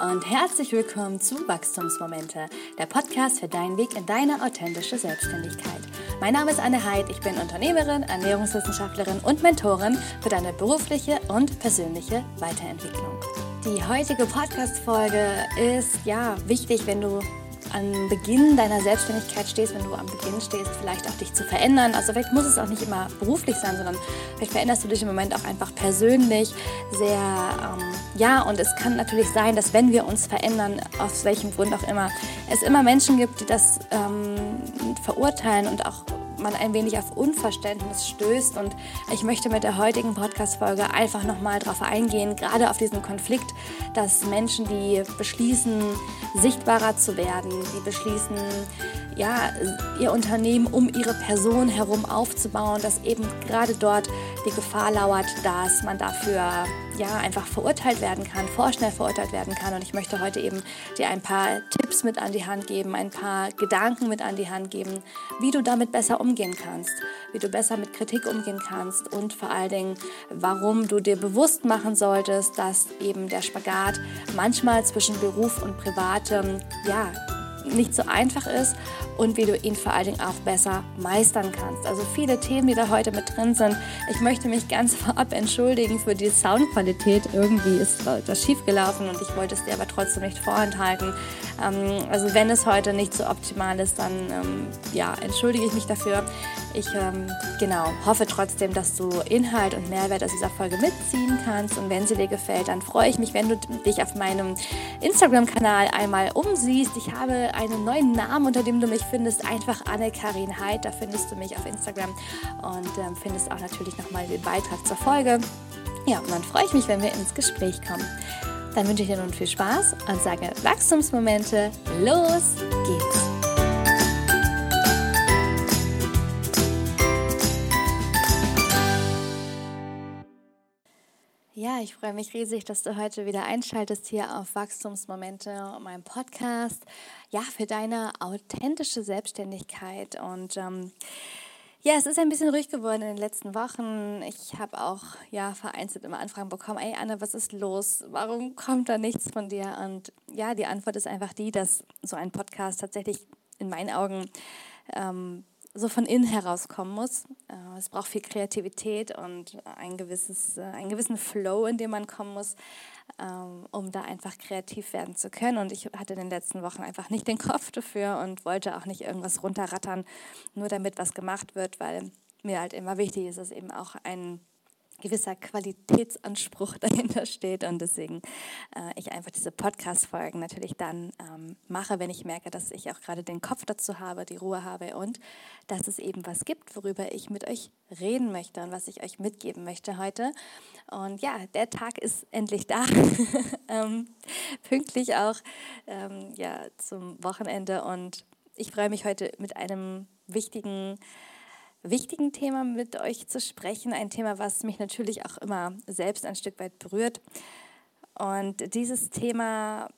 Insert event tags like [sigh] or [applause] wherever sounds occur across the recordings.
und herzlich willkommen zu Wachstumsmomente, der Podcast für deinen Weg in deine authentische Selbstständigkeit. Mein Name ist Anne Heid, ich bin Unternehmerin, Ernährungswissenschaftlerin und Mentorin für deine berufliche und persönliche Weiterentwicklung. Die heutige Podcast-Folge ist ja wichtig, wenn du am Beginn deiner Selbstständigkeit stehst, wenn du am Beginn stehst, vielleicht auch dich zu verändern. Also vielleicht muss es auch nicht immer beruflich sein, sondern vielleicht veränderst du dich im Moment auch einfach persönlich sehr, ähm, ja, und es kann natürlich sein, dass wenn wir uns verändern, aus welchem Grund auch immer, es immer Menschen gibt, die das ähm, verurteilen und auch man ein wenig auf Unverständnis stößt. Und ich möchte mit der heutigen Podcast-Folge einfach nochmal darauf eingehen, gerade auf diesen Konflikt, dass Menschen, die beschließen, sichtbarer zu werden, die beschließen, ja, ihr Unternehmen um ihre Person herum aufzubauen, dass eben gerade dort die Gefahr lauert, dass man dafür ja, einfach verurteilt werden kann, vorschnell verurteilt werden kann. Und ich möchte heute eben dir ein paar Tipps mit an die Hand geben, ein paar Gedanken mit an die Hand geben, wie du damit besser umgehen kannst, wie du besser mit Kritik umgehen kannst und vor allen Dingen, warum du dir bewusst machen solltest, dass eben der Spagat manchmal zwischen Beruf und Privatem, ja, nicht so einfach ist und wie du ihn vor allen Dingen auch besser meistern kannst. Also viele Themen, die da heute mit drin sind. Ich möchte mich ganz [laughs] vorab entschuldigen für die Soundqualität. Irgendwie ist das schiefgelaufen und ich wollte es dir aber trotzdem nicht vorenthalten. Ähm, also wenn es heute nicht so optimal ist, dann ähm, ja, entschuldige ich mich dafür. Ich ähm, genau, hoffe trotzdem, dass du Inhalt und Mehrwert aus dieser Folge mitziehen kannst. Und wenn sie dir gefällt, dann freue ich mich, wenn du dich auf meinem Instagram-Kanal einmal umsiehst. Ich habe einen neuen Namen, unter dem du mich findest. Einfach Anne-Karin Heid. Da findest du mich auf Instagram und ähm, findest auch natürlich nochmal den Beitrag zur Folge. Ja, und dann freue ich mich, wenn wir ins Gespräch kommen. Dann wünsche ich dir nun viel Spaß und sage Wachstumsmomente, los geht's! Ja, ich freue mich riesig, dass du heute wieder einschaltest hier auf Wachstumsmomente, meinem Podcast, ja, für deine authentische Selbstständigkeit. Und ähm, ja, es ist ein bisschen ruhig geworden in den letzten Wochen. Ich habe auch ja vereinzelt immer Anfragen bekommen, ey Anne, was ist los? Warum kommt da nichts von dir? Und ja, die Antwort ist einfach die, dass so ein Podcast tatsächlich in meinen Augen ähm, so von innen herauskommen muss. Äh, es braucht viel Kreativität und ein gewisses, äh, einen gewissen Flow, in dem man kommen muss, ähm, um da einfach kreativ werden zu können. Und ich hatte in den letzten Wochen einfach nicht den [laughs] Kopf dafür und wollte auch nicht irgendwas runterrattern, nur damit was gemacht wird, weil mir halt immer wichtig ist, dass eben auch ein gewisser Qualitätsanspruch [laughs] dahinter steht und deswegen äh, ich einfach diese Podcast-Folgen natürlich dann ähm, mache, wenn ich merke, dass ich auch gerade den Kopf dazu habe, die Ruhe habe und dass es eben was gibt, worüber ich mit euch reden möchte und was ich euch mitgeben möchte heute. Und ja, der Tag ist endlich da, [laughs] ähm, pünktlich auch ähm, ja, zum Wochenende und ich freue mich heute mit einem wichtigen wichtigen Thema mit euch zu sprechen. Ein Thema, was mich natürlich auch immer selbst ein Stück weit berührt. Und dieses Thema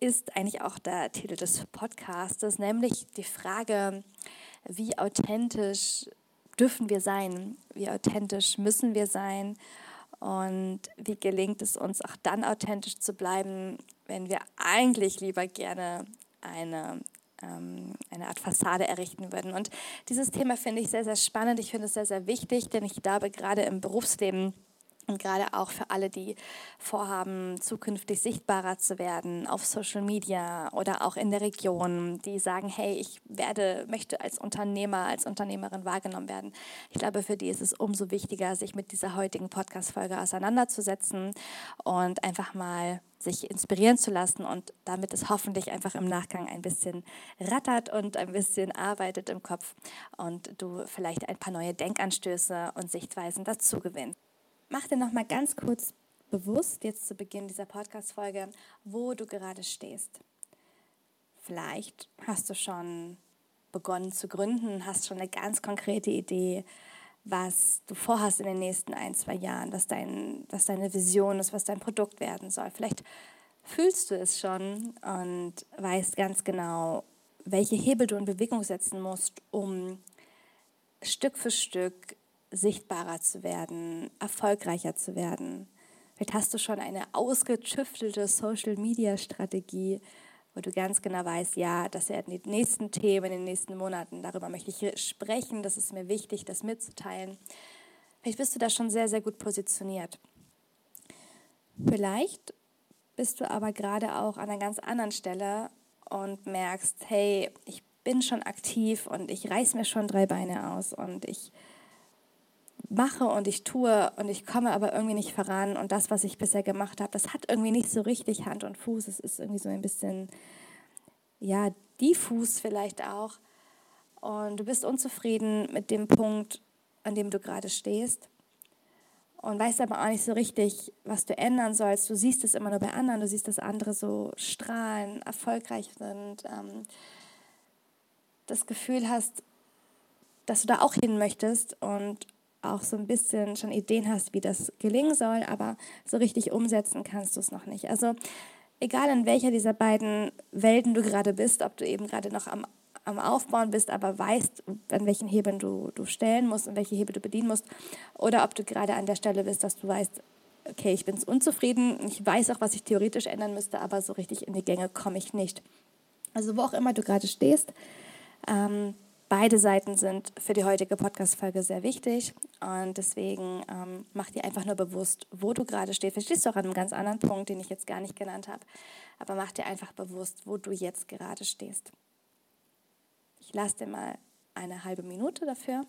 ist eigentlich auch der Titel des Podcastes, nämlich die Frage, wie authentisch dürfen wir sein? Wie authentisch müssen wir sein? Und wie gelingt es uns auch dann authentisch zu bleiben, wenn wir eigentlich lieber gerne eine eine Art Fassade errichten würden. Und dieses Thema finde ich sehr, sehr spannend. Ich finde es sehr, sehr wichtig, denn ich glaube, gerade im Berufsleben und gerade auch für alle, die vorhaben, zukünftig sichtbarer zu werden auf Social Media oder auch in der Region, die sagen, hey, ich werde, möchte als Unternehmer, als Unternehmerin wahrgenommen werden. Ich glaube, für die ist es umso wichtiger, sich mit dieser heutigen Podcast-Folge auseinanderzusetzen und einfach mal sich inspirieren zu lassen und damit es hoffentlich einfach im Nachgang ein bisschen rattert und ein bisschen arbeitet im Kopf und du vielleicht ein paar neue Denkanstöße und Sichtweisen dazu gewinnst mach dir noch mal ganz kurz bewusst, jetzt zu Beginn dieser Podcast-Folge, wo du gerade stehst. Vielleicht hast du schon begonnen zu gründen, hast schon eine ganz konkrete Idee, was du vorhast in den nächsten ein, zwei Jahren, was, dein, was deine Vision ist, was dein Produkt werden soll. Vielleicht fühlst du es schon und weißt ganz genau, welche Hebel du in Bewegung setzen musst, um Stück für Stück sichtbarer zu werden, erfolgreicher zu werden, Vielleicht hast du schon eine ausgetüftelte Social-Media-Strategie, wo du ganz genau weißt, ja, das werden die nächsten Themen in den nächsten Monaten, darüber möchte ich sprechen, das ist mir wichtig, das mitzuteilen. Vielleicht bist du da schon sehr, sehr gut positioniert. Vielleicht bist du aber gerade auch an einer ganz anderen Stelle und merkst, hey, ich bin schon aktiv und ich reiß mir schon drei Beine aus und ich mache und ich tue und ich komme aber irgendwie nicht voran und das, was ich bisher gemacht habe, das hat irgendwie nicht so richtig Hand und Fuß. Es ist irgendwie so ein bisschen, ja, diffus vielleicht auch. Und du bist unzufrieden mit dem Punkt, an dem du gerade stehst und weißt aber auch nicht so richtig, was du ändern sollst. Du siehst es immer nur bei anderen, du siehst, dass andere so strahlen, erfolgreich sind, ähm, das Gefühl hast, dass du da auch hin möchtest und auch so ein bisschen schon Ideen hast, wie das gelingen soll, aber so richtig umsetzen kannst du es noch nicht. Also egal in welcher dieser beiden Welten du gerade bist, ob du eben gerade noch am, am Aufbauen bist, aber weißt, an welchen Hebeln du, du stellen musst und welche Hebel du bedienen musst, oder ob du gerade an der Stelle bist, dass du weißt, okay, ich bin unzufrieden, ich weiß auch, was ich theoretisch ändern müsste, aber so richtig in die Gänge komme ich nicht. Also wo auch immer du gerade stehst, ähm, Beide Seiten sind für die heutige Podcast-Folge sehr wichtig und deswegen ähm, mach dir einfach nur bewusst, wo du gerade stehst. Vielleicht stehst du auch an einem ganz anderen Punkt, den ich jetzt gar nicht genannt habe, aber mach dir einfach bewusst, wo du jetzt gerade stehst. Ich lasse dir mal eine halbe Minute dafür.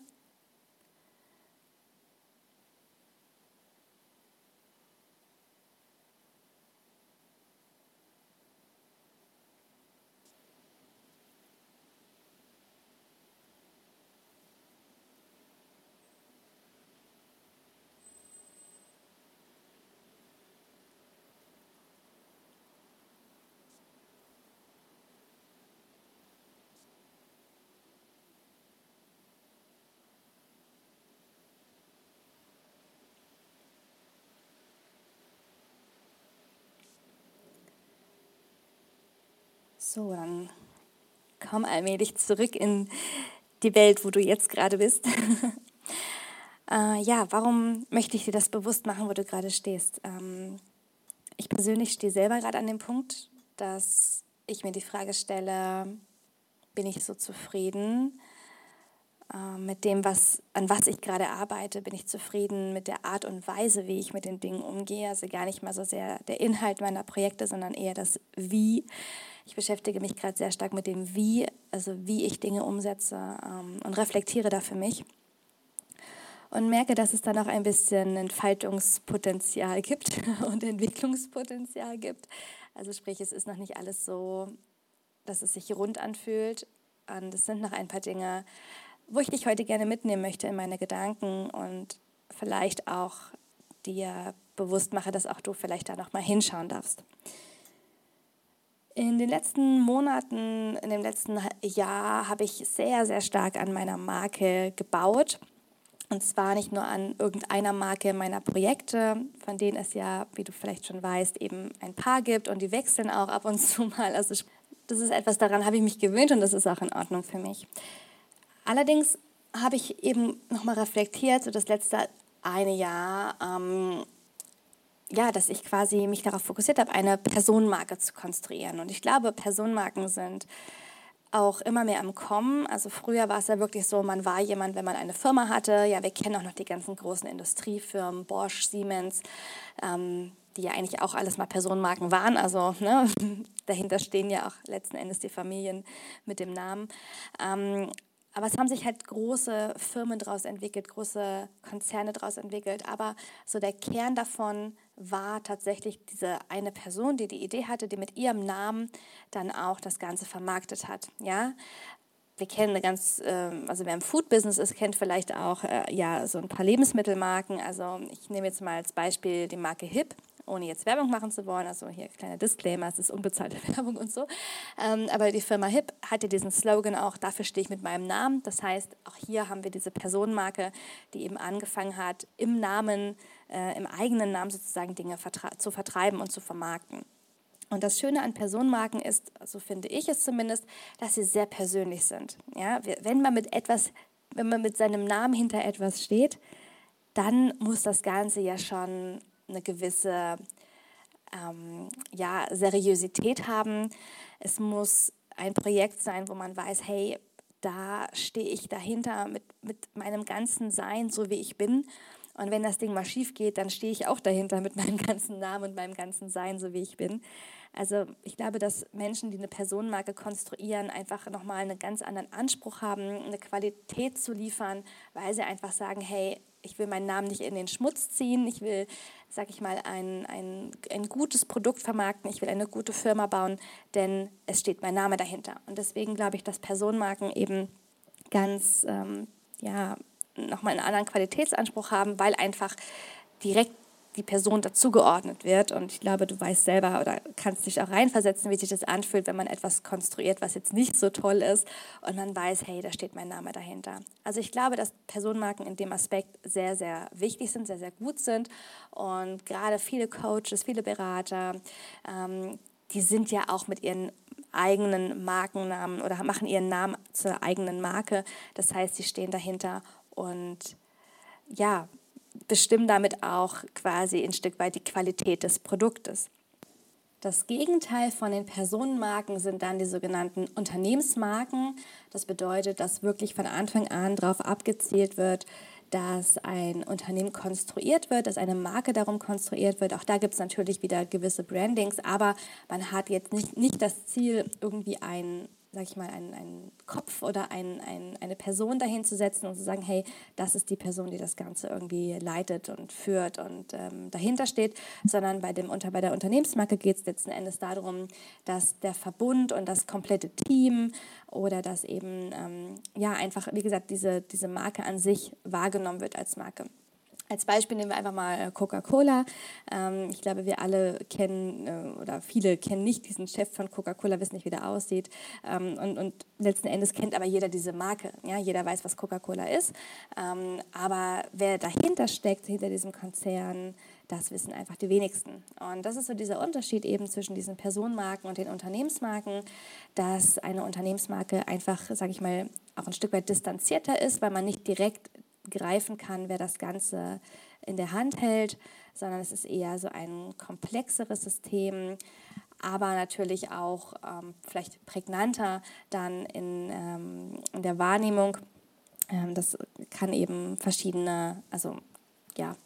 So, dann komm allmählich zurück in die Welt, wo du jetzt gerade bist. [laughs] äh, ja, warum möchte ich dir das bewusst machen, wo du gerade stehst? Ähm, ich persönlich stehe selber gerade an dem Punkt, dass ich mir die Frage stelle, bin ich so zufrieden äh, mit dem, was, an was ich gerade arbeite? Bin ich zufrieden mit der Art und Weise, wie ich mit den Dingen umgehe? Also gar nicht mal so sehr der Inhalt meiner Projekte, sondern eher das Wie ich beschäftige mich gerade sehr stark mit dem Wie, also wie ich Dinge umsetze ähm, und reflektiere da für mich. Und merke, dass es da noch ein bisschen Entfaltungspotenzial gibt [laughs] und Entwicklungspotenzial gibt. Also sprich, es ist noch nicht alles so, dass es sich rund anfühlt. Und es sind noch ein paar Dinge, wo ich dich heute gerne mitnehmen möchte in meine Gedanken und vielleicht auch dir bewusst mache, dass auch du vielleicht da noch mal hinschauen darfst. In den letzten Monaten, in dem letzten Jahr habe ich sehr, sehr stark an meiner Marke gebaut. Und zwar nicht nur an irgendeiner Marke meiner Projekte, von denen es ja, wie du vielleicht schon weißt, eben ein paar gibt und die wechseln auch ab und zu mal. Also das ist etwas, daran habe ich mich gewöhnt und das ist auch in Ordnung für mich. Allerdings habe ich eben nochmal reflektiert, so das letzte eine Jahr, ähm, ja, dass ich quasi mich darauf fokussiert habe, eine Personenmarke zu konstruieren. Und ich glaube, Personenmarken sind auch immer mehr am Kommen. Also früher war es ja wirklich so, man war jemand, wenn man eine Firma hatte. Ja, wir kennen auch noch die ganzen großen Industriefirmen, Bosch, Siemens, ähm, die ja eigentlich auch alles mal Personenmarken waren. Also ne, [laughs] dahinter stehen ja auch letzten Endes die Familien mit dem Namen. Ähm, aber es haben sich halt große Firmen daraus entwickelt, große Konzerne daraus entwickelt. Aber so der Kern davon war tatsächlich diese eine Person, die die Idee hatte, die mit ihrem Namen dann auch das Ganze vermarktet hat. Ja, wir kennen eine ganz, ähm, also wer im Food-Business ist, kennt vielleicht auch äh, ja so ein paar Lebensmittelmarken. Also ich nehme jetzt mal als Beispiel die Marke Hip ohne jetzt Werbung machen zu wollen, also hier kleiner Disclaimer, es ist unbezahlte [laughs] Werbung und so. Ähm, aber die Firma HIP hat ja diesen Slogan auch, dafür stehe ich mit meinem Namen. Das heißt, auch hier haben wir diese Personenmarke, die eben angefangen hat, im Namen, äh, im eigenen Namen sozusagen Dinge zu vertreiben und zu vermarkten. Und das Schöne an Personenmarken ist, so finde ich es zumindest, dass sie sehr persönlich sind. Ja, wenn man mit etwas, wenn man mit seinem Namen hinter etwas steht, dann muss das Ganze ja schon eine gewisse ähm, ja, Seriosität haben. Es muss ein Projekt sein, wo man weiß, hey, da stehe ich dahinter mit, mit meinem ganzen Sein, so wie ich bin. Und wenn das Ding mal schief geht, dann stehe ich auch dahinter mit meinem [laughs] ganzen Namen und meinem ganzen Sein, so wie ich bin. Also ich glaube, dass Menschen, die eine Personenmarke konstruieren, einfach nochmal einen ganz anderen Anspruch haben, eine Qualität zu liefern, weil sie einfach sagen, hey, ich will meinen Namen nicht in den Schmutz ziehen, ich will, sag ich mal, ein, ein, ein gutes Produkt vermarkten, ich will eine gute Firma bauen, denn es steht mein Name dahinter. Und deswegen glaube ich, dass Personenmarken eben ganz, ähm, ja, nochmal einen anderen Qualitätsanspruch haben, weil einfach direkt die Person dazugeordnet wird. Und ich glaube, du weißt selber oder kannst dich auch reinversetzen, wie sich das anfühlt, wenn man etwas konstruiert, was jetzt nicht so toll ist und man weiß, hey, da steht mein Name dahinter. Also ich glaube, dass Personenmarken in dem Aspekt sehr, sehr wichtig sind, sehr, sehr gut sind. Und gerade viele Coaches, viele Berater, ähm, die sind ja auch mit ihren eigenen Markennamen oder machen ihren Namen zur eigenen Marke. Das heißt, sie stehen dahinter und ja, bestimmen damit auch quasi ein Stück weit die Qualität des Produktes. Das Gegenteil von den Personenmarken sind dann die sogenannten Unternehmensmarken. Das bedeutet, dass wirklich von Anfang an darauf abgezielt wird, dass ein Unternehmen konstruiert wird, dass eine Marke darum konstruiert wird. Auch da gibt es natürlich wieder gewisse Brandings, aber man hat jetzt nicht, nicht das Ziel, irgendwie ein sag ich mal, einen, einen Kopf oder ein, ein, eine Person dahin zu setzen und zu sagen, hey, das ist die Person, die das Ganze irgendwie leitet und führt und ähm, dahinter steht, sondern bei, dem, unter, bei der Unternehmensmarke geht es letzten Endes darum, dass der Verbund und das komplette Team oder dass eben, ähm, ja, einfach, wie gesagt, diese, diese Marke an sich wahrgenommen wird als Marke. Als Beispiel nehmen wir einfach mal äh, Coca-Cola. Ähm, ich glaube, wir alle kennen äh, oder viele kennen nicht diesen Chef von Coca-Cola, wissen nicht, wie der aussieht. Ähm, und, und letzten Endes kennt aber jeder diese Marke. Ja? Jeder weiß, was Coca-Cola ist. Ähm, aber wer dahinter steckt, hinter diesem Konzern, das wissen einfach die wenigsten. Und das ist so dieser Unterschied eben zwischen diesen Personenmarken und den Unternehmensmarken, dass eine Unternehmensmarke einfach, sage ich mal, auch ein Stück weit distanzierter ist, weil man nicht direkt greifen kann, wer das Ganze in der Hand hält, sondern es ist eher so ein komplexeres System, aber natürlich auch ähm, vielleicht prägnanter dann in, ähm, in der Wahrnehmung. Ähm, das kann eben verschiedene, also ja,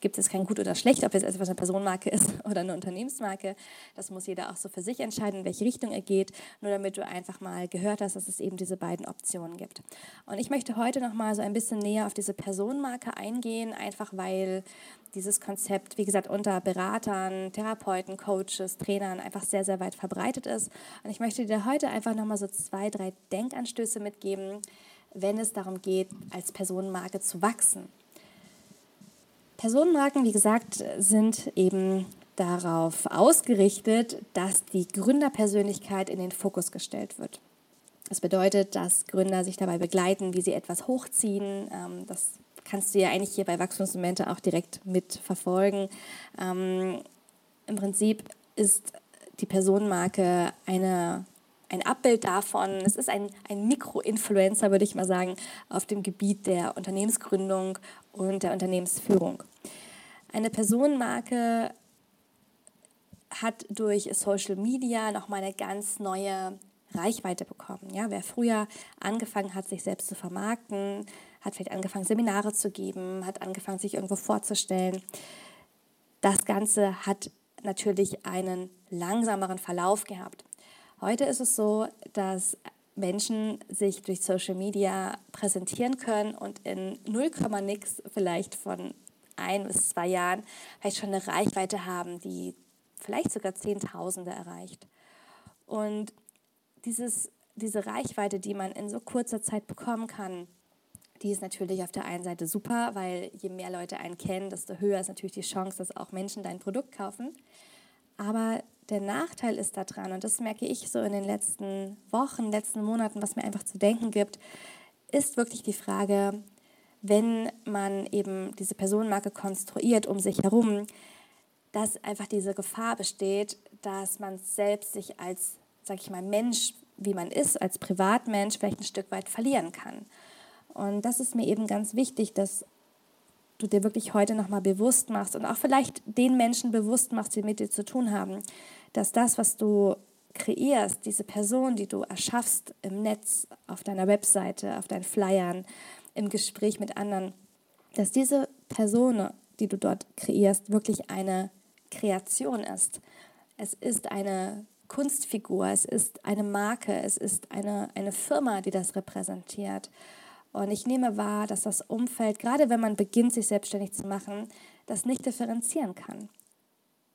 gibt es kein Gut oder Schlecht, ob es etwas eine Personenmarke ist [laughs] oder eine Unternehmensmarke. Das muss jeder auch so für sich entscheiden, in welche Richtung er geht, nur damit du einfach mal gehört hast, dass es eben diese beiden Optionen gibt. Und ich möchte heute noch mal so ein bisschen näher auf diese Personenmarke eingehen, einfach weil dieses Konzept, wie gesagt, unter Beratern, Therapeuten, Coaches, Trainern einfach sehr, sehr weit verbreitet ist. Und ich möchte dir heute einfach noch mal so zwei, drei Denkanstöße mitgeben, wenn es darum geht, als Personenmarke zu wachsen. Personenmarken, wie gesagt, sind eben darauf ausgerichtet, dass die Gründerpersönlichkeit in den Fokus gestellt wird. Das bedeutet, dass Gründer sich dabei begleiten, wie sie etwas hochziehen. Ähm, das kannst du ja eigentlich hier bei Wachstumsmomente auch direkt mitverfolgen. Ähm, Im Prinzip ist die Personenmarke eine ein Abbild davon. Es ist ein, ein Mikro-Influencer, würde ich mal sagen, auf dem Gebiet der Unternehmensgründung und der Unternehmensführung. Eine Personenmarke hat durch Social Media nochmal eine ganz neue Reichweite bekommen. Ja, wer früher angefangen hat, sich selbst zu vermarkten, hat vielleicht angefangen, Seminare zu geben, hat angefangen, sich irgendwo vorzustellen. Das Ganze hat natürlich einen langsameren Verlauf gehabt. Heute ist es so, dass Menschen sich durch Social Media präsentieren können und in 0, nix vielleicht von ein bis zwei Jahren vielleicht schon eine Reichweite haben, die vielleicht sogar Zehntausende erreicht. Und dieses, diese Reichweite, die man in so kurzer Zeit bekommen kann, die ist natürlich auf der einen Seite super, weil je mehr Leute einen kennen, desto höher ist natürlich die Chance, dass auch Menschen dein Produkt kaufen. Aber der Nachteil ist daran, und das merke ich so in den letzten Wochen, letzten Monaten, was mir einfach zu denken gibt, ist wirklich die Frage, wenn man eben diese Personenmarke konstruiert um sich herum, dass einfach diese Gefahr besteht, dass man selbst sich als, sag ich mal, Mensch, wie man ist, als Privatmensch vielleicht ein Stück weit verlieren kann. Und das ist mir eben ganz wichtig, dass du dir wirklich heute nochmal bewusst machst und auch vielleicht den Menschen bewusst machst, die mit dir zu tun haben, dass das, was du kreierst, diese Person, die du erschaffst im Netz, auf deiner Webseite, auf deinen Flyern, im Gespräch mit anderen, dass diese Person, die du dort kreierst, wirklich eine Kreation ist. Es ist eine Kunstfigur, es ist eine Marke, es ist eine, eine Firma, die das repräsentiert. Und ich nehme wahr, dass das Umfeld, gerade wenn man beginnt, sich selbstständig zu machen, das nicht differenzieren kann.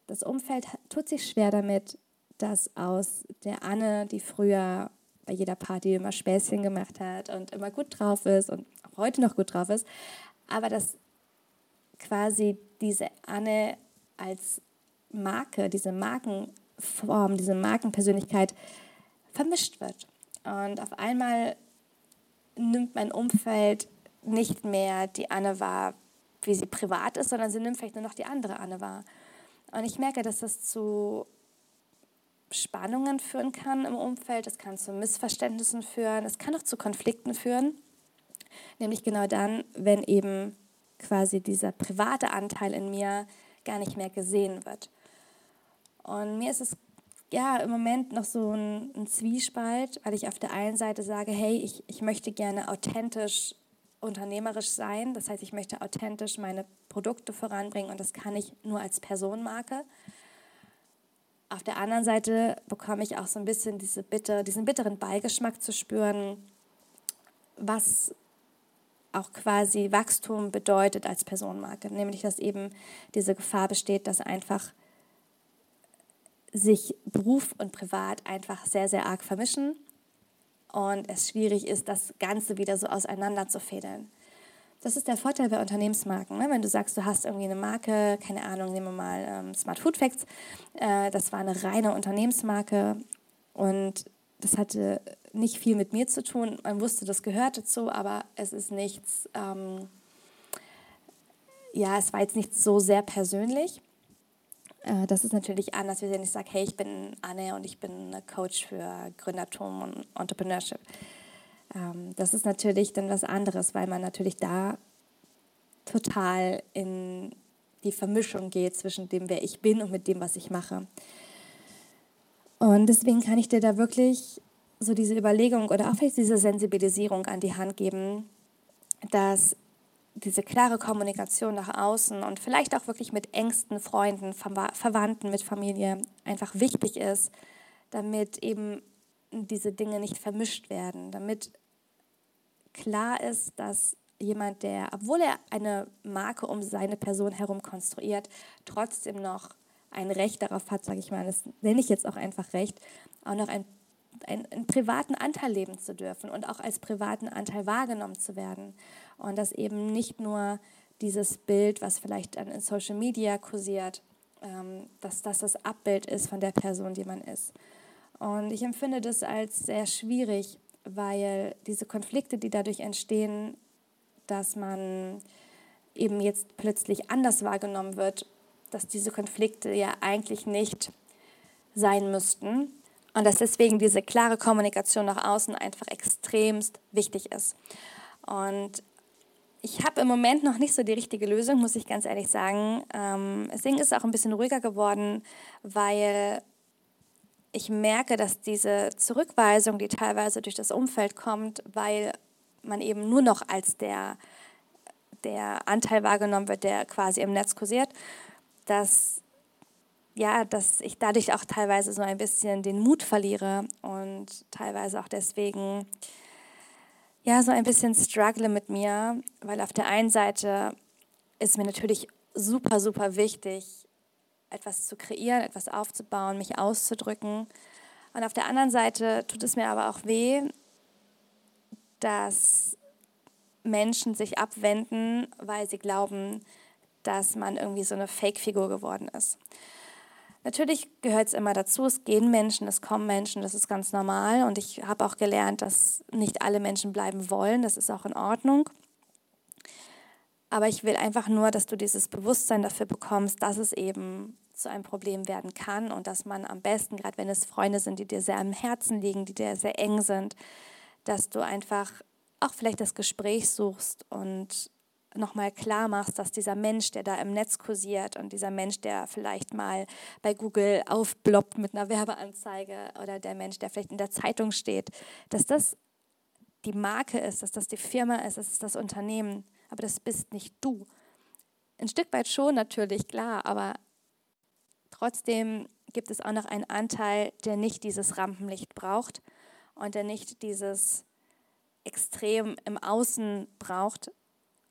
Das Umfeld tut sich schwer damit, dass aus der Anne, die früher bei jeder Party immer Späßchen gemacht hat und immer gut drauf ist und auch heute noch gut drauf ist, aber dass quasi diese Anne als Marke, diese Markenform, diese Markenpersönlichkeit vermischt wird. Und auf einmal nimmt mein Umfeld nicht mehr die Anne wahr, wie sie privat ist, sondern sie nimmt vielleicht nur noch die andere Anne wahr. Und ich merke, dass das zu Spannungen führen kann im Umfeld, es kann zu Missverständnissen führen, es kann auch zu Konflikten führen. Nämlich genau dann, wenn eben quasi dieser private Anteil in mir gar nicht mehr gesehen wird. Und mir ist es ja im Moment noch so ein, ein Zwiespalt, weil ich auf der einen Seite sage, hey, ich, ich möchte gerne authentisch unternehmerisch sein. Das heißt, ich möchte authentisch meine Produkte voranbringen und das kann ich nur als Personenmarke. Auf der anderen Seite bekomme ich auch so ein bisschen diese bitter, diesen bitteren Beigeschmack zu spüren, was auch quasi Wachstum bedeutet als Personenmarke. Nämlich, dass eben diese Gefahr besteht, dass einfach sich Beruf und Privat einfach sehr, sehr arg vermischen und es schwierig ist, das Ganze wieder so auseinander zu fädeln. Das ist der Vorteil bei Unternehmensmarken. Ne? Wenn du sagst, du hast irgendwie eine Marke, keine Ahnung, nehmen wir mal ähm, Smart Food Facts, äh, das war eine reine Unternehmensmarke und das hatte nicht viel mit mir zu tun. Man wusste, das gehört dazu, aber es ist nichts, ähm, ja, es war jetzt nicht so sehr persönlich. Äh, das ist natürlich anders, wenn ich sage, hey, ich bin Anne und ich bin Coach für Gründertum und Entrepreneurship. Ähm, das ist natürlich dann was anderes, weil man natürlich da total in die Vermischung geht zwischen dem, wer ich bin und mit dem, was ich mache. Und deswegen kann ich dir da wirklich so diese Überlegung oder auch vielleicht diese Sensibilisierung an die Hand geben, dass diese klare Kommunikation nach außen und vielleicht auch wirklich mit engsten Freunden, Verwandten, mit Familie einfach wichtig ist, damit eben diese Dinge nicht vermischt werden, damit klar ist, dass jemand, der, obwohl er eine Marke um seine Person herum konstruiert, trotzdem noch ein Recht darauf hat, sage ich mal, das nenne ich jetzt auch einfach Recht, auch noch ein einen, einen, privaten Anteil leben zu dürfen und auch als privaten Anteil wahrgenommen zu werden. Und dass eben nicht nur dieses Bild, was vielleicht in Social Media kursiert, ähm, dass das das Abbild ist von der Person, die man ist. Und ich empfinde das als sehr schwierig, weil diese Konflikte, die dadurch entstehen, dass man eben jetzt plötzlich anders wahrgenommen wird, dass diese Konflikte ja eigentlich nicht sein müssten und dass deswegen diese klare Kommunikation nach außen einfach extremst wichtig ist. Und ich habe im Moment noch nicht so die richtige Lösung, muss ich ganz ehrlich sagen. Ähm, deswegen ist es auch ein bisschen ruhiger geworden, weil ich merke, dass diese Zurückweisung, die teilweise durch das Umfeld kommt, weil man eben nur noch als der, der Anteil wahrgenommen wird, der quasi im Netz kursiert, dass ja, dass ich dadurch auch teilweise so ein bisschen den Mut verliere und teilweise auch deswegen ja so ein bisschen struggle mit mir, weil auf der einen Seite ist mir natürlich super, super wichtig, etwas zu kreieren, etwas aufzubauen, mich auszudrücken. Und auf der anderen Seite tut es mir aber auch weh, dass Menschen sich abwenden, weil sie glauben, dass man irgendwie so eine Fake-Figur geworden ist. Natürlich gehört es immer dazu, es gehen Menschen, es kommen Menschen, das ist ganz normal. Und ich habe auch gelernt, dass nicht alle Menschen bleiben wollen, das ist auch in Ordnung. Aber ich will einfach nur, dass du dieses Bewusstsein dafür bekommst, dass es eben zu einem Problem werden kann und dass man am besten, gerade wenn es Freunde sind, die dir sehr am Herzen liegen, die dir sehr eng sind, dass du einfach auch vielleicht das Gespräch suchst und nochmal klar machst, dass dieser Mensch, der da im Netz kursiert und dieser Mensch, der vielleicht mal bei Google aufbloppt mit einer Werbeanzeige oder der Mensch, der vielleicht in der Zeitung steht, dass das die Marke ist, dass das die Firma ist, dass das das Unternehmen, aber das bist nicht du. Ein Stück weit schon natürlich, klar, aber trotzdem gibt es auch noch einen Anteil, der nicht dieses Rampenlicht braucht und der nicht dieses extrem im Außen braucht.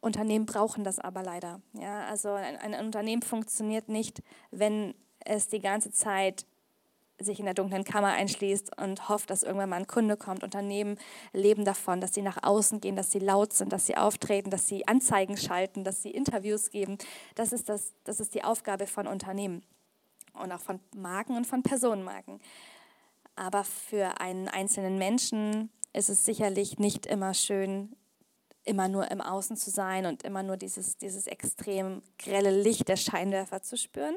Unternehmen brauchen das aber leider. Ja, also ein, ein Unternehmen funktioniert nicht, wenn es die ganze Zeit sich in der dunklen Kammer einschließt und hofft, dass irgendwann mal ein Kunde kommt. Unternehmen leben davon, dass sie nach außen gehen, dass sie laut sind, dass sie auftreten, dass sie Anzeigen schalten, dass sie Interviews geben. Das ist, das, das ist die Aufgabe von Unternehmen und auch von Marken und von Personenmarken. Aber für einen einzelnen Menschen ist es sicherlich nicht immer schön, immer nur im Außen zu sein und immer nur dieses, dieses extrem grelle Licht der Scheinwerfer zu spüren,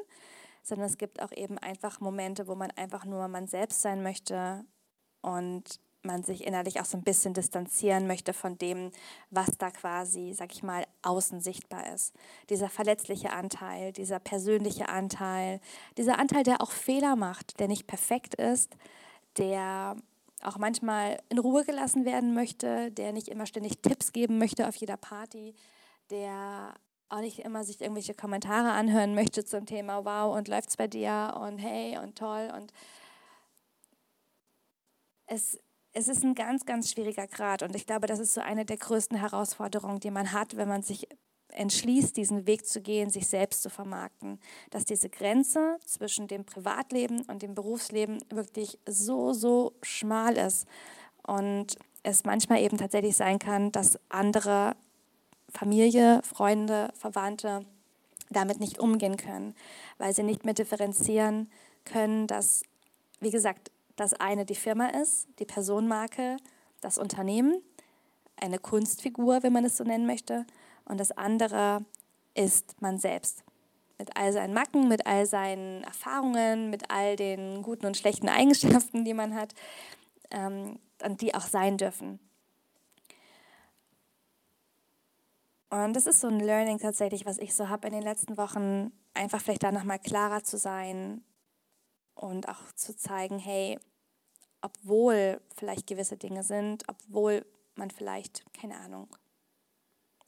sondern es gibt auch eben einfach Momente, wo man einfach nur man selbst sein möchte und man sich innerlich auch so ein bisschen distanzieren möchte von dem, was da quasi, sag ich mal, außen sichtbar ist. Dieser verletzliche Anteil, dieser persönliche Anteil, dieser Anteil, der auch Fehler macht, der nicht perfekt ist, der auch manchmal in Ruhe gelassen werden möchte, der nicht immer ständig Tipps geben möchte auf jeder Party, der auch nicht immer sich irgendwelche Kommentare anhören möchte zum Thema Wow und läuft's bei dir? Und hey und toll. Und es, es ist ein ganz, ganz schwieriger Grad. Und ich glaube, das ist so eine der größten Herausforderungen, die man hat, wenn man sich entschließt, diesen Weg zu gehen, sich selbst zu vermarkten, dass diese Grenze zwischen dem Privatleben und dem Berufsleben wirklich so, so schmal ist. Und es manchmal eben tatsächlich sein kann, dass andere Familie, Freunde, Verwandte damit nicht umgehen können, weil sie nicht mehr differenzieren können, dass, wie gesagt, das eine die Firma ist, die Personenmarke, das Unternehmen, eine Kunstfigur, wenn man es so nennen möchte, und das andere ist man selbst. Mit all seinen Macken, mit all seinen Erfahrungen, mit all den guten und schlechten [laughs] Eigenschaften, die man hat, ähm, und die auch sein dürfen. Und das ist so ein Learning tatsächlich, was ich so habe in den letzten Wochen, einfach vielleicht da nochmal klarer zu sein und auch zu zeigen, hey, obwohl vielleicht gewisse Dinge sind, obwohl man vielleicht, keine Ahnung,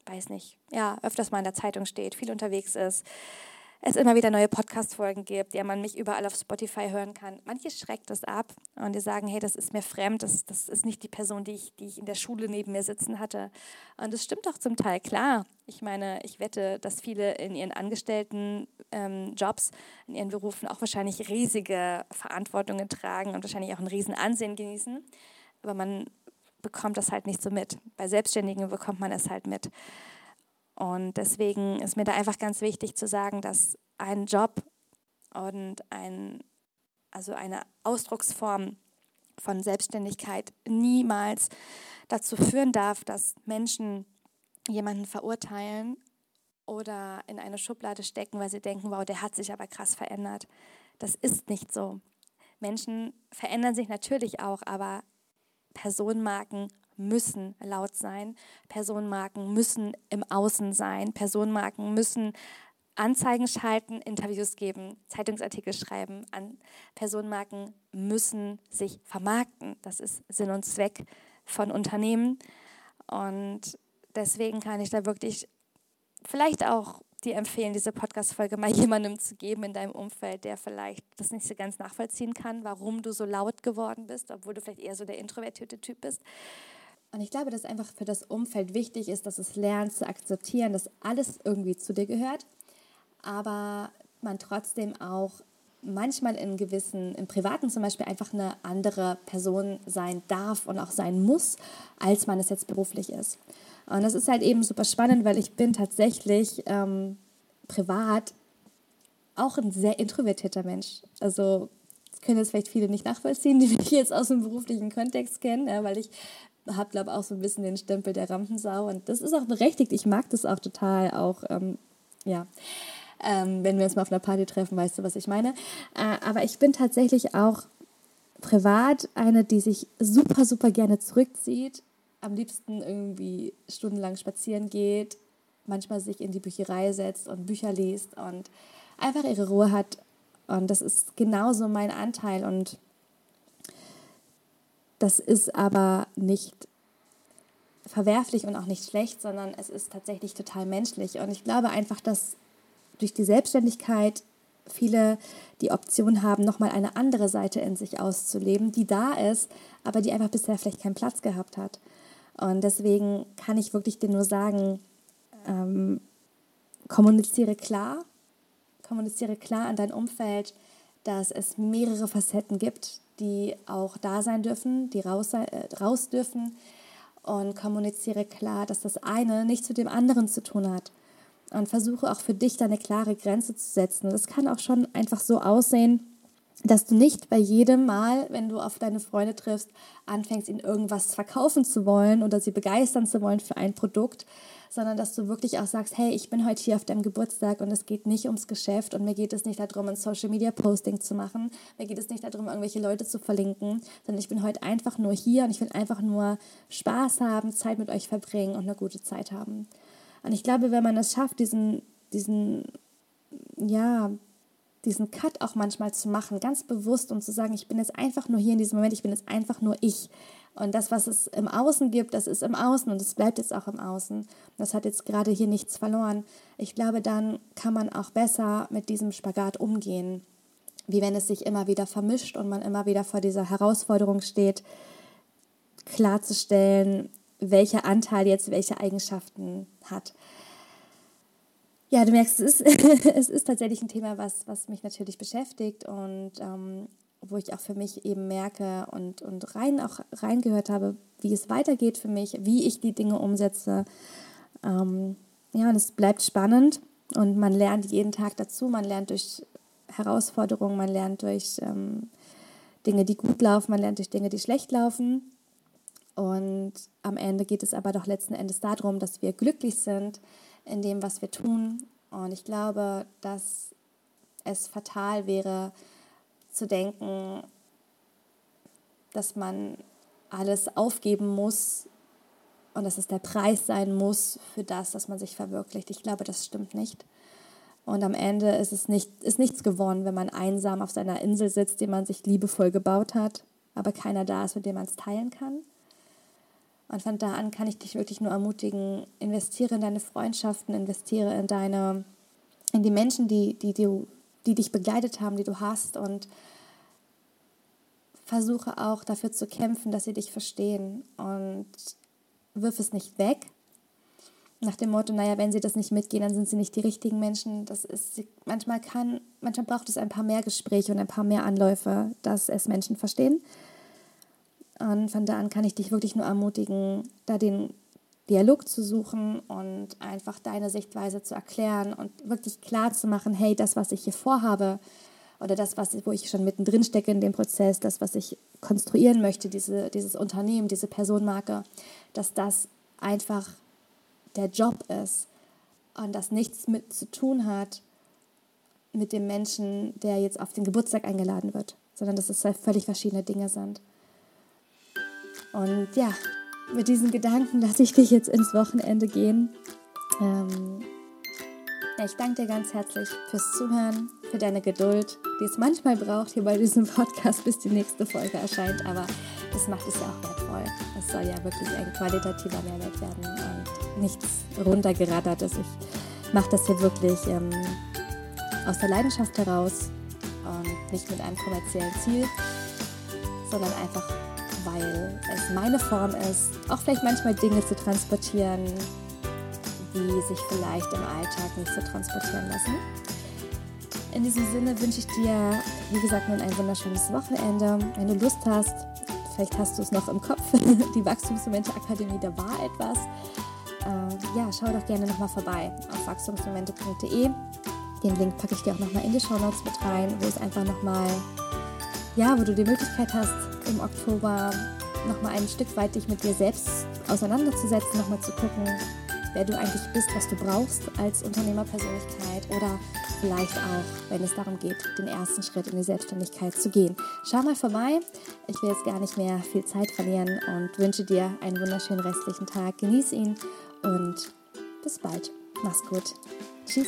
weiß nicht, ja, öfters mal in der Zeitung steht, viel unterwegs ist, es immer wieder neue Podcast-Folgen gibt, die man mich überall auf Spotify hören kann. Manche schreckt das ab und die sagen, hey, das ist mir fremd, das, das ist nicht die Person, die ich, die ich in der Schule neben mir sitzen hatte. Und das stimmt auch zum Teil, klar. Ich meine, ich wette, dass viele in ihren angestellten ähm, Jobs, in ihren Berufen auch wahrscheinlich riesige Verantwortungen tragen und wahrscheinlich auch ein riesen Ansehen genießen. Aber man bekommt das halt nicht so mit. Bei Selbstständigen bekommt man es halt mit. Und deswegen ist mir da einfach ganz wichtig zu sagen, dass ein Job und ein, also eine Ausdrucksform von Selbstständigkeit niemals dazu führen darf, dass Menschen jemanden verurteilen oder in eine Schublade stecken, weil sie denken, wow, der hat sich aber krass verändert. Das ist nicht so. Menschen verändern sich natürlich auch, aber Personenmarken müssen laut sein, Personenmarken müssen im Außen sein, Personenmarken müssen Anzeigen schalten, Interviews geben, Zeitungsartikel schreiben. An Personenmarken müssen sich vermarkten. Das ist Sinn und Zweck von Unternehmen. Und deswegen kann ich da wirklich vielleicht auch dir empfehlen, diese Podcast-Folge mal [laughs] jemandem zu geben in deinem Umfeld, der vielleicht das nicht so ganz nachvollziehen kann, warum du so laut geworden bist, obwohl du vielleicht eher so der introvertierte Typ bist. Und ich glaube, dass einfach für das Umfeld wichtig ist, dass es lernt zu akzeptieren, dass alles irgendwie zu dir gehört, aber man trotzdem auch manchmal in gewissen, im Privaten zum Beispiel einfach eine andere Person sein darf und auch sein muss, als man es jetzt beruflich ist. Und das ist halt eben super spannend, weil ich bin tatsächlich ähm, privat auch ein sehr introvertierter Mensch. Also können jetzt vielleicht viele nicht nachvollziehen, die mich jetzt aus dem beruflichen Kontext kennen, weil ich habe, glaube auch so ein bisschen den Stempel der Rampensau und das ist auch berechtigt. Ich mag das auch total, auch, ähm, ja. Ähm, wenn wir uns mal auf einer Party treffen, weißt du, was ich meine. Äh, aber ich bin tatsächlich auch privat eine, die sich super, super gerne zurückzieht am liebsten irgendwie stundenlang spazieren geht, manchmal sich in die Bücherei setzt und Bücher liest und einfach ihre Ruhe hat. Und das ist genauso mein Anteil. Und das ist aber nicht verwerflich und auch nicht schlecht, sondern es ist tatsächlich total menschlich. Und ich glaube einfach, dass durch die Selbstständigkeit viele die Option haben, nochmal eine andere Seite in sich auszuleben, die da ist, aber die einfach bisher vielleicht keinen Platz gehabt hat. Und deswegen kann ich wirklich dir nur sagen, ähm, kommuniziere klar, kommuniziere klar an dein Umfeld, dass es mehrere Facetten gibt, die auch da sein dürfen, die raus, äh, raus dürfen. Und kommuniziere klar, dass das eine nichts mit dem anderen zu tun hat und versuche auch für dich da eine klare Grenze zu setzen. Das kann auch schon einfach so aussehen, dass du nicht bei jedem Mal, wenn du auf deine Freunde triffst, anfängst, ihnen irgendwas verkaufen zu wollen oder sie begeistern zu wollen für ein Produkt, sondern dass du wirklich auch sagst, hey, ich bin heute hier auf deinem Geburtstag und es geht nicht ums Geschäft und mir geht es nicht darum, ein Social Media Posting zu machen, mir geht es nicht darum, irgendwelche Leute zu verlinken, sondern ich bin heute einfach nur hier und ich will einfach nur Spaß haben, Zeit mit euch verbringen und eine gute Zeit haben. Und ich glaube, wenn man es schafft, diesen, diesen, ja, diesen Cut auch manchmal zu machen, ganz bewusst und zu sagen, ich bin jetzt einfach nur hier in diesem Moment, ich bin jetzt einfach nur ich. Und das, was es im Außen gibt, das ist im Außen und es bleibt jetzt auch im Außen. Das hat jetzt gerade hier nichts verloren. Ich glaube, dann kann man auch besser mit diesem Spagat umgehen, wie wenn es sich immer wieder vermischt und man immer wieder vor dieser Herausforderung steht, klarzustellen, welcher Anteil jetzt welche Eigenschaften hat. Ja, du merkst, es ist, [laughs] es ist tatsächlich ein Thema, was, was mich natürlich beschäftigt und ähm, wo ich auch für mich eben merke und, und rein auch reingehört habe, wie es weitergeht für mich, wie ich die Dinge umsetze. Ähm, ja, und es bleibt spannend und man lernt jeden Tag dazu. Man lernt durch Herausforderungen, man lernt durch ähm, Dinge, die gut laufen, man lernt durch Dinge, die schlecht laufen. Und am Ende geht es aber doch letzten Endes darum, dass wir glücklich sind in dem, was wir tun. Und ich glaube, dass es fatal wäre zu denken, dass man alles aufgeben muss und dass es der Preis sein muss für das, dass man sich verwirklicht. Ich glaube, das stimmt nicht. Und am Ende ist es nicht, ist nichts gewonnen, wenn man einsam auf seiner Insel sitzt, die man sich liebevoll gebaut hat, aber keiner da ist, mit dem man es teilen kann. Und von da an kann ich dich wirklich nur ermutigen, investiere in deine Freundschaften, investiere in deine, in die Menschen, die, die, die, die dich begleitet haben, die du hast und versuche auch dafür zu kämpfen, dass sie dich verstehen und wirf es nicht weg. Nach dem Motto, naja, wenn sie das nicht mitgehen, dann sind sie nicht die richtigen Menschen. Das ist, manchmal kann, manchmal braucht es ein paar mehr Gespräche und ein paar mehr Anläufe, dass es Menschen verstehen. Und von da an kann ich dich wirklich nur ermutigen, da den Dialog zu suchen und einfach deine Sichtweise zu erklären und wirklich klar zu machen, hey, das, was ich hier vorhabe oder das, was, wo ich schon mittendrin stecke in dem Prozess, das, was ich konstruieren möchte, diese, dieses Unternehmen, diese Personenmarke, dass das einfach der Job ist und das nichts mit zu tun hat mit dem Menschen, der jetzt auf den Geburtstag eingeladen wird, sondern dass es zwei völlig verschiedene Dinge sind. Und ja, mit diesen Gedanken lasse ich dich jetzt ins Wochenende gehen. Ähm, ja, ich danke dir ganz herzlich fürs Zuhören, für deine Geduld, die es manchmal braucht hier bei diesem Podcast, bis die nächste Folge erscheint. Aber das macht es ja auch wertvoll. Es soll ja wirklich ein qualitativer Mehrwert werden und nichts runtergeraddertes. Ich mache das hier wirklich ähm, aus der Leidenschaft heraus und nicht mit einem kommerziellen Ziel, sondern einfach weil es meine Form ist, auch vielleicht manchmal Dinge zu transportieren, die sich vielleicht im Alltag nicht so transportieren lassen. In diesem Sinne wünsche ich dir, wie gesagt, nun ein wunderschönes Wochenende. Wenn du Lust hast, vielleicht hast du es noch im Kopf, [laughs] die Wachstumsmomente Akademie, da war etwas. Äh, ja, schau doch gerne nochmal vorbei auf wachstumsmomente.de. Den Link packe ich dir auch nochmal in die Show Notes mit rein, wo es einfach nochmal, ja, wo du die Möglichkeit hast, im Oktober nochmal ein Stück weit dich mit dir selbst auseinanderzusetzen, nochmal zu gucken, wer du eigentlich bist, was du brauchst als Unternehmerpersönlichkeit oder vielleicht auch, wenn es darum geht, den ersten Schritt in die Selbstständigkeit zu gehen. Schau mal vorbei. Ich will jetzt gar nicht mehr viel Zeit verlieren und wünsche dir einen wunderschönen restlichen Tag. Genieß ihn und bis bald. Mach's gut. Tschüss.